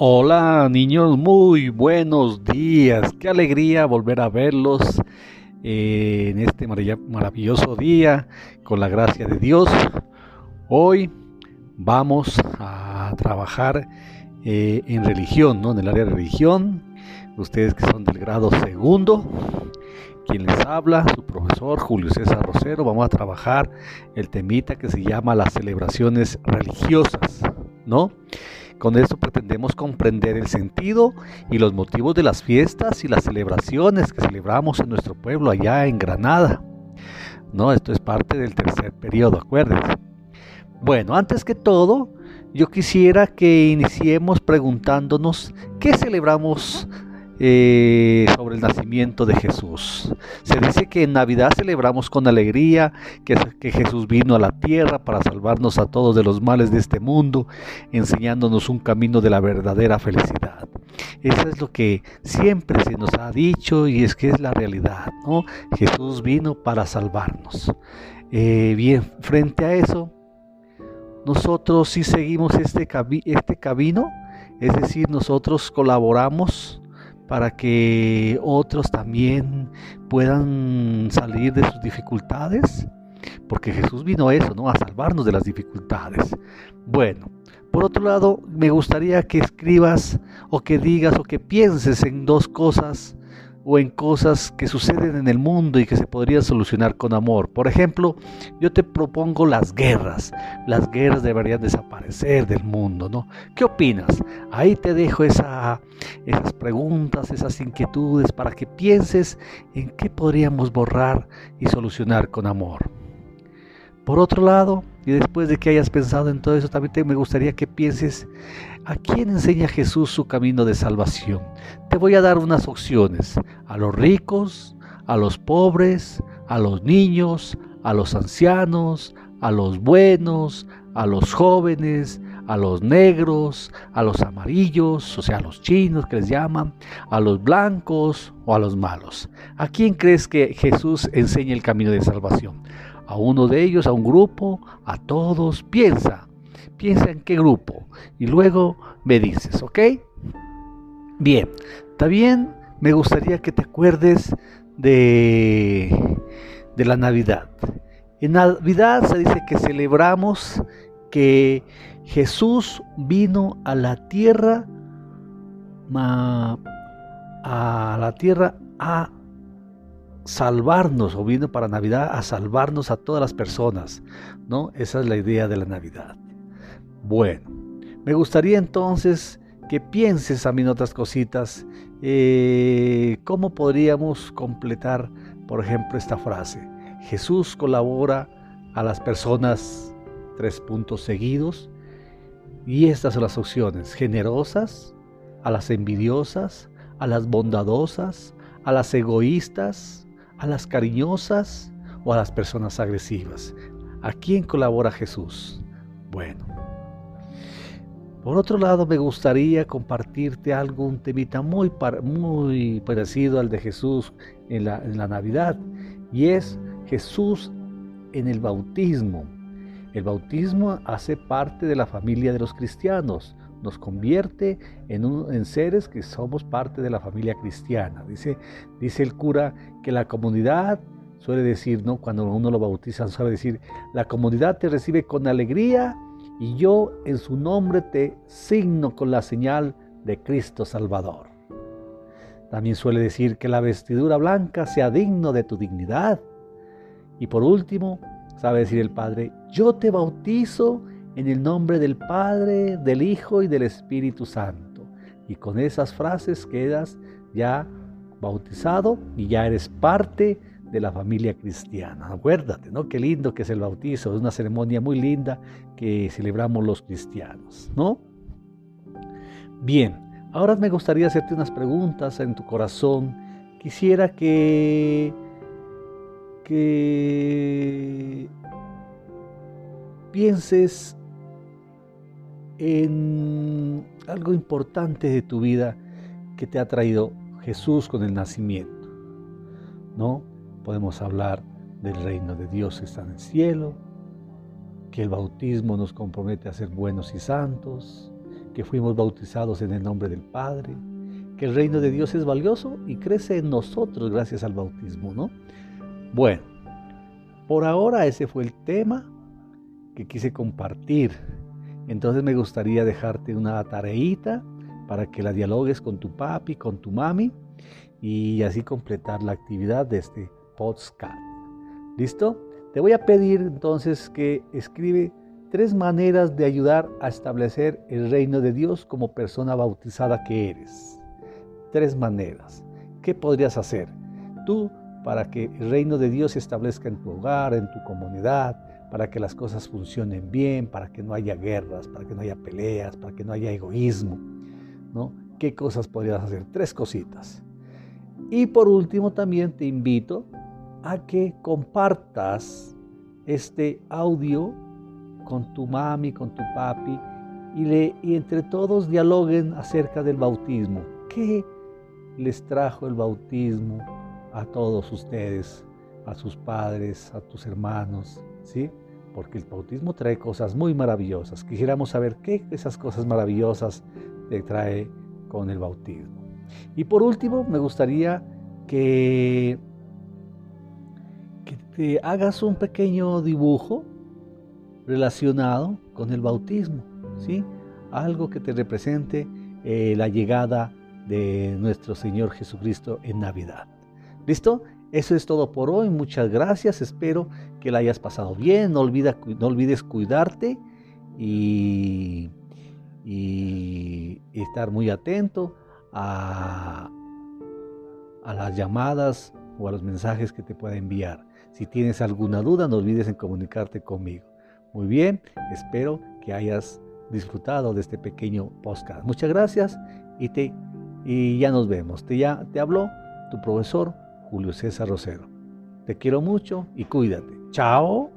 Hola niños, muy buenos días. Qué alegría volver a verlos eh, en este maravilloso día con la gracia de Dios. Hoy vamos a trabajar eh, en religión, ¿no? En el área de religión. Ustedes que son del grado segundo, quien les habla, su profesor Julio César Rosero, vamos a trabajar el temita que se llama las celebraciones religiosas, ¿no? Con esto pretendemos comprender el sentido y los motivos de las fiestas y las celebraciones que celebramos en nuestro pueblo allá en Granada. No, esto es parte del tercer periodo, acuérdense. Bueno, antes que todo, yo quisiera que iniciemos preguntándonos qué celebramos eh, sobre el nacimiento de Jesús. Se dice que en Navidad celebramos con alegría que, Jesús vino a la tierra para salvarnos a todos de los males de este mundo, enseñándonos un camino de la verdadera felicidad. Eso es lo que siempre se nos ha dicho y es que es la realidad, ¿no? Jesús vino para salvarnos. Eh, bien, frente a eso, nosotros sí seguimos este, este camino, es decir, nosotros colaboramos para que otros también puedan salir de sus dificultades, porque Jesús vino a eso, ¿no? A salvarnos de las dificultades. Bueno, por otro lado, me gustaría que escribas o que digas o que pienses en dos cosas o en cosas que suceden en el mundo y que se podrían solucionar con amor. Por ejemplo, yo te propongo las guerras. Las guerras deberían desaparecer del mundo, ¿no? ¿Qué opinas? Ahí te dejo esa, esas preguntas, esas inquietudes para que pienses en qué podríamos borrar y solucionar con amor. Por otro lado, y después de que hayas pensado en todo eso, también me gustaría que pienses a quién enseña Jesús su camino de salvación. Te voy a dar unas opciones. A los ricos, a los pobres, a los niños, a los ancianos, a los buenos, a los jóvenes, a los negros, a los amarillos, o sea, a los chinos que les llaman, a los blancos o a los malos. ¿A quién crees que Jesús enseña el camino de salvación? a uno de ellos, a un grupo, a todos. Piensa, piensa en qué grupo y luego me dices, ¿ok? Bien, también me gustaría que te acuerdes de, de la Navidad. En Navidad se dice que celebramos que Jesús vino a la tierra, a la tierra a salvarnos o vino para Navidad a salvarnos a todas las personas, ¿no? Esa es la idea de la Navidad. Bueno, me gustaría entonces que pienses a mí en otras cositas, eh, cómo podríamos completar, por ejemplo, esta frase. Jesús colabora a las personas, tres puntos seguidos, y estas son las opciones, generosas, a las envidiosas, a las bondadosas, a las egoístas, a las cariñosas o a las personas agresivas. ¿A quién colabora Jesús? Bueno. Por otro lado, me gustaría compartirte algo, un temita muy, muy parecido al de Jesús en la, en la Navidad, y es Jesús en el bautismo. El bautismo hace parte de la familia de los cristianos nos convierte en, en, seres que somos parte de la familia cristiana. Dice, dice el cura que la comunidad, suele decir, ¿no? cuando uno lo bautiza, suele decir, la comunidad te recibe con alegría y yo en su nombre te signo con la señal de Cristo Salvador. También suele decir que la vestidura blanca sea digno de tu dignidad. Y por último, sabe decir el Padre, yo te bautizo en el nombre del Padre, del Hijo y del Espíritu Santo. Y con esas frases quedas ya bautizado y ya eres parte de la familia cristiana. Acuérdate, ¿no? Qué lindo que es el bautizo, es una ceremonia muy linda que celebramos los cristianos, ¿no? Bien, ahora me gustaría hacerte unas preguntas en tu corazón. Quisiera que que pienses en algo importante de tu vida que te ha traído Jesús con el nacimiento. ¿No? Podemos hablar del reino de Dios que está en el cielo, que el bautismo nos compromete a ser buenos y santos, que fuimos bautizados en el nombre del Padre, que el reino de Dios es valioso y crece en nosotros gracias al bautismo, ¿no? Bueno, por ahora ese fue el tema que quise compartir. Entonces me gustaría dejarte una tareita para que la dialogues con tu papi, con tu mami y así completar la actividad de este podcast. ¿Listo? Te voy a pedir entonces que escribe tres maneras de ayudar a establecer el reino de Dios como persona bautizada que eres. Tres maneras. ¿Qué podrías hacer tú para que el reino de Dios se establezca en tu hogar, en tu comunidad, para que las cosas funcionen bien, para que no haya guerras, para que no haya peleas, para que no haya egoísmo? ¿no? ¿Qué cosas podrías hacer? Tres cositas. Y por último también te invito a que compartas este audio con tu mami, con tu papi, y, le, y entre todos dialoguen acerca del bautismo. ¿Qué les trajo el bautismo a todos ustedes, a sus padres, a tus hermanos? ¿Sí? Porque el bautismo trae cosas muy maravillosas. Quisiéramos saber qué esas cosas maravillosas te trae con el bautismo. Y por último, me gustaría que, que te hagas un pequeño dibujo relacionado con el bautismo, ¿sí? Algo que te represente eh, la llegada de nuestro Señor Jesucristo en Navidad. ¿Listo? Eso es todo por hoy. Muchas gracias. Espero que la hayas pasado bien. No, no olvides cuidarte y, estar muy atento a, a las llamadas o a los mensajes que te pueda enviar. Si tienes alguna duda, no olvides en comunicarte conmigo. Muy bien, espero que hayas disfrutado de este pequeño podcast. Muchas gracias y, te, y ya nos vemos. Te, ya, te habló tu profesor Julio César Rosero. Te quiero mucho y cuídate. Chao.